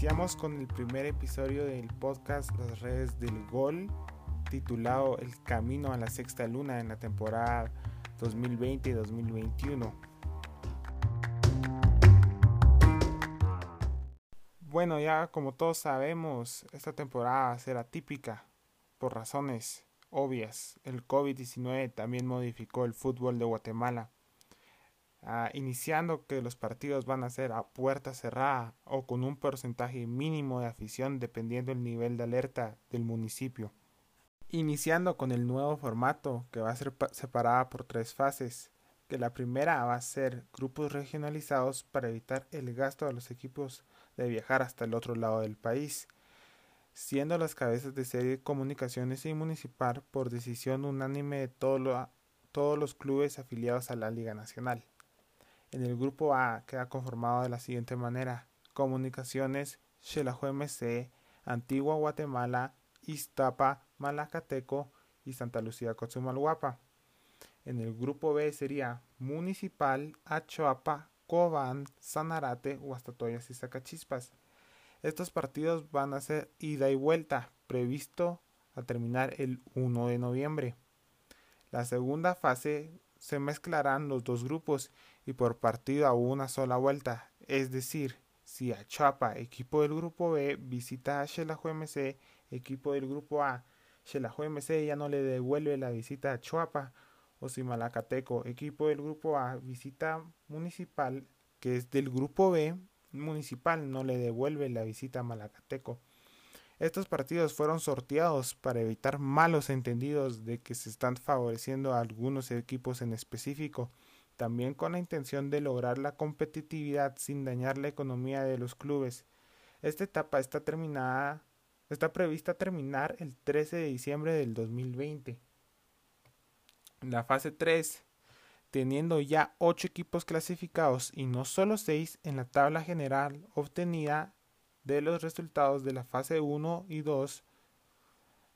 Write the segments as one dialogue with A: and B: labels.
A: Iniciamos con el primer episodio del podcast Las redes del gol, titulado El camino a la sexta luna en la temporada 2020-2021. Bueno, ya como todos sabemos, esta temporada será típica por razones obvias. El COVID-19 también modificó el fútbol de Guatemala Ah, iniciando que los partidos van a ser a puerta cerrada o con un porcentaje mínimo de afición dependiendo del nivel de alerta del municipio. Iniciando con el nuevo formato que va a ser separada por tres fases, que la primera va a ser grupos regionalizados para evitar el gasto de los equipos de viajar hasta el otro lado del país, siendo las cabezas de serie comunicaciones y municipal por decisión unánime de todos los clubes afiliados a la Liga Nacional. En el grupo A queda conformado de la siguiente manera: Comunicaciones, Xelajo MC, Antigua Guatemala, Iztapa, Malacateco y Santa Lucía Cochumalguapa. En el grupo B sería Municipal, Achoapa, Cobán, Sanarate, Huastatoyas y Zacachispas. Estos partidos van a ser ida y vuelta, previsto a terminar el 1 de noviembre. La segunda fase se mezclarán los dos grupos y por partido a una sola vuelta, es decir, si a Chapa, equipo del grupo B, visita a Xelajo MC, equipo del grupo A, Xelajo MC ya no le devuelve la visita a Chuapa, o si Malacateco, equipo del grupo A, visita Municipal, que es del grupo B, Municipal no le devuelve la visita a Malacateco. Estos partidos fueron sorteados para evitar malos entendidos de que se están favoreciendo a algunos equipos en específico, también con la intención de lograr la competitividad sin dañar la economía de los clubes. Esta etapa está terminada, está prevista terminar el 13 de diciembre del 2020. La fase 3, teniendo ya 8 equipos clasificados y no solo 6 en la tabla general obtenida de los resultados de la fase 1 y 2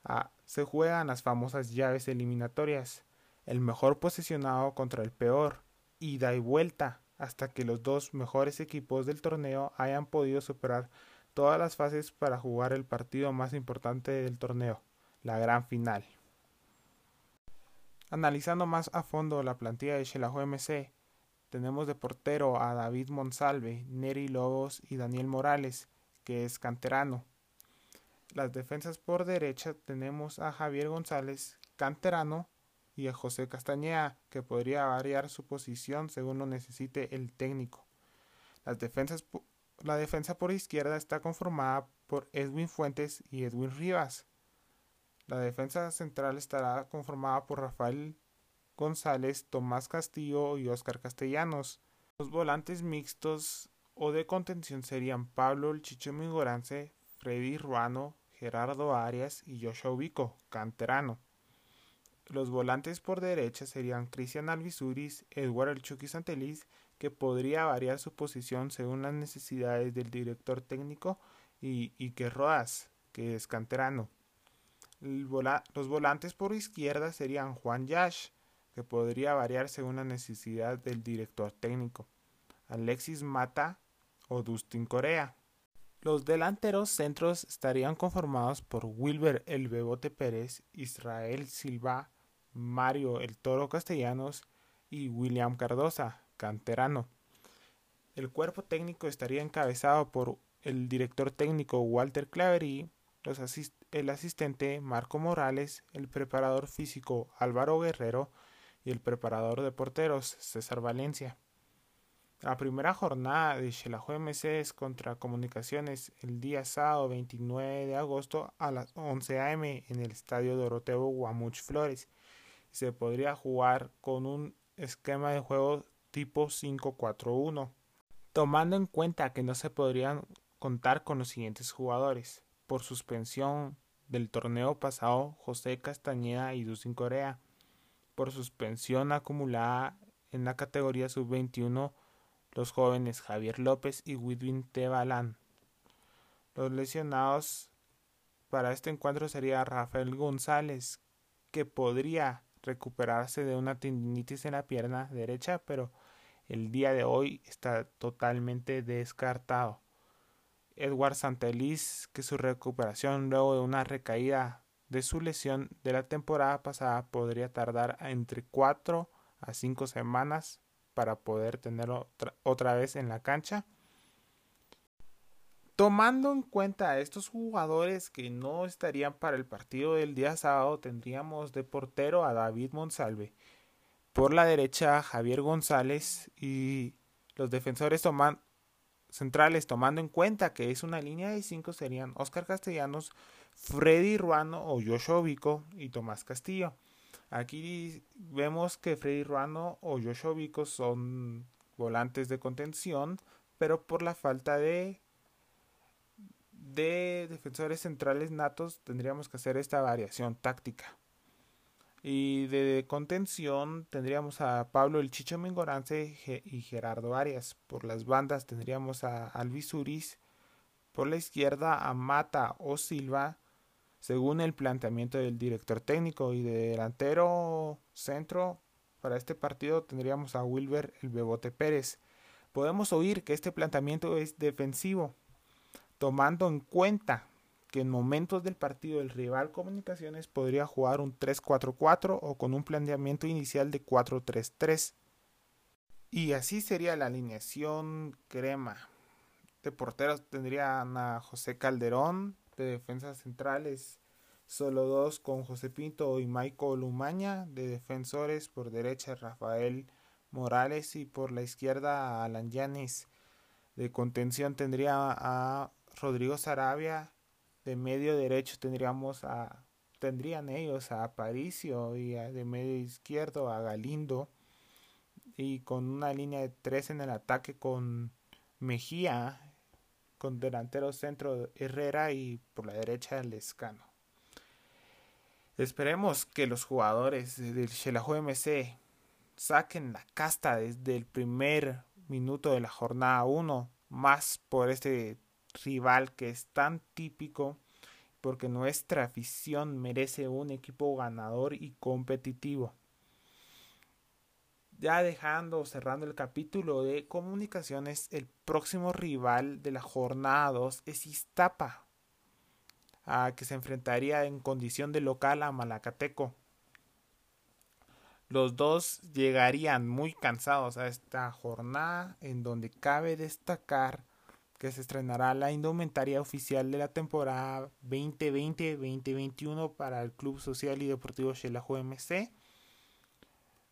A: ah, se juegan las famosas llaves eliminatorias, el mejor posicionado contra el peor, ida y vuelta, hasta que los dos mejores equipos del torneo hayan podido superar todas las fases para jugar el partido más importante del torneo, la gran final. Analizando más a fondo la plantilla de Xelajo MC, tenemos de portero a David Monsalve, Neri Lobos y Daniel Morales, que es canterano. Las defensas por derecha tenemos a Javier González, canterano, y a José Castañeda, que podría variar su posición según lo necesite el técnico. Las defensas, la defensa por izquierda está conformada por Edwin Fuentes y Edwin Rivas. La defensa central estará conformada por Rafael González, Tomás Castillo y Oscar Castellanos. Los volantes mixtos o de contención serían Pablo El Chicho Mingorance, Freddy Ruano, Gerardo Arias y Joshua Ubico, canterano. Los volantes por derecha serían Cristian Alvisuris, Eduardo El Chucky Santelis, que podría variar su posición según las necesidades del director técnico, y Ike Rodas, que es canterano. los volantes por izquierda serían Juan Yash, que podría variar según la necesidad del director técnico. Alexis Mata, o Dustin Corea. Los delanteros centros estarían conformados por Wilber El Bebote Pérez, Israel Silva, Mario El Toro Castellanos y William Cardosa, canterano. El cuerpo técnico estaría encabezado por el director técnico Walter Clavery, el asistente Marco Morales, el preparador físico Álvaro Guerrero y el preparador de porteros César Valencia. La primera jornada de Xelajo MC es contra Comunicaciones el día sábado 29 de agosto a las 11 a.m. en el estadio Doroteo Guamuch Flores. Se podría jugar con un esquema de juego tipo 5-4-1, tomando en cuenta que no se podrían contar con los siguientes jugadores. Por suspensión del torneo pasado, José Castañeda y Dusin Corea. Por suspensión acumulada en la categoría sub-21, los jóvenes Javier López y Widwin Tebalán. Los lesionados para este encuentro sería Rafael González, que podría recuperarse de una tendinitis en la pierna derecha, pero el día de hoy está totalmente descartado. Edward Santeliz que su recuperación luego de una recaída de su lesión de la temporada pasada podría tardar entre 4 a 5 semanas para poder tenerlo otra vez en la cancha. Tomando en cuenta a estos jugadores que no estarían para el partido del día sábado, tendríamos de portero a David Monsalve. Por la derecha, Javier González y los defensores centrales, tomando en cuenta que es una línea de cinco, serían Oscar Castellanos, Freddy Ruano o Joshua y Tomás Castillo. Aquí vemos que Freddy Ruano o Joshua Vico son volantes de contención, pero por la falta de de defensores centrales natos tendríamos que hacer esta variación táctica. Y de contención tendríamos a Pablo El Chicho Mengorance y Gerardo Arias. Por las bandas tendríamos a Alvis Por la izquierda a Mata o Silva, según el planteamiento del director técnico. Y de delantero centro para este partido tendríamos a Wilber El Bebote Pérez. Podemos oír que este planteamiento es defensivo tomando en cuenta que en momentos del partido el rival Comunicaciones podría jugar un 3-4-4 o con un planteamiento inicial de 4-3-3. Y así sería la alineación crema. De porteros tendrían a José Calderón, de defensas centrales solo dos con José Pinto y Michael Umaña, de defensores por derecha Rafael Morales y por la izquierda Alan Yanis. De contención tendría a Rodrigo Sarabia, de medio derecho tendríamos a tendrían ellos a Aparicio y de medio izquierdo a Galindo y con una línea de tres en el ataque con Mejía con delantero centro Herrera y por la derecha Lescano. Esperemos que los jugadores del Xelajo MC saquen la casta desde el primer minuto de la jornada 1, más por este rival que es tan típico porque nuestra afición merece un equipo ganador y competitivo. Ya dejando, cerrando el capítulo de comunicaciones, el próximo rival de la jornada 2 es Iztapa, a que se enfrentaría en condición de local a Malacateco. Los dos llegarían muy cansados a esta jornada en donde cabe destacar que se estrenará la indumentaria oficial de la temporada 2020-2021 para el Club Social y Deportivo Xelajo MC.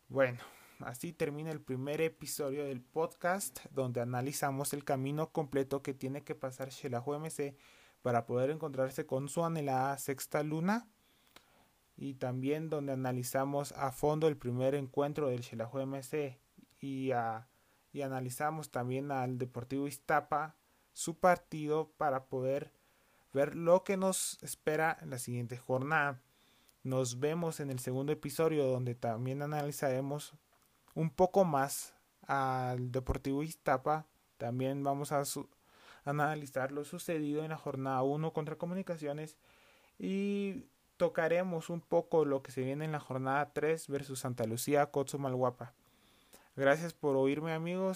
A: Bueno, así termina el primer episodio del podcast donde analizamos el camino completo que tiene que pasar Xelajo MC para poder encontrarse con su anhelada sexta luna y también donde analizamos a fondo el primer encuentro del Xelajo MC y, y analizamos también al Deportivo Iztapa su partido para poder ver lo que nos espera en la siguiente jornada. Nos vemos en el segundo episodio donde también analizaremos un poco más al Deportivo Iztapa. También vamos a analizar lo sucedido en la jornada 1 contra Comunicaciones y tocaremos un poco lo que se viene en la jornada 3 versus Santa Lucía Malguapa. Gracias por oírme amigos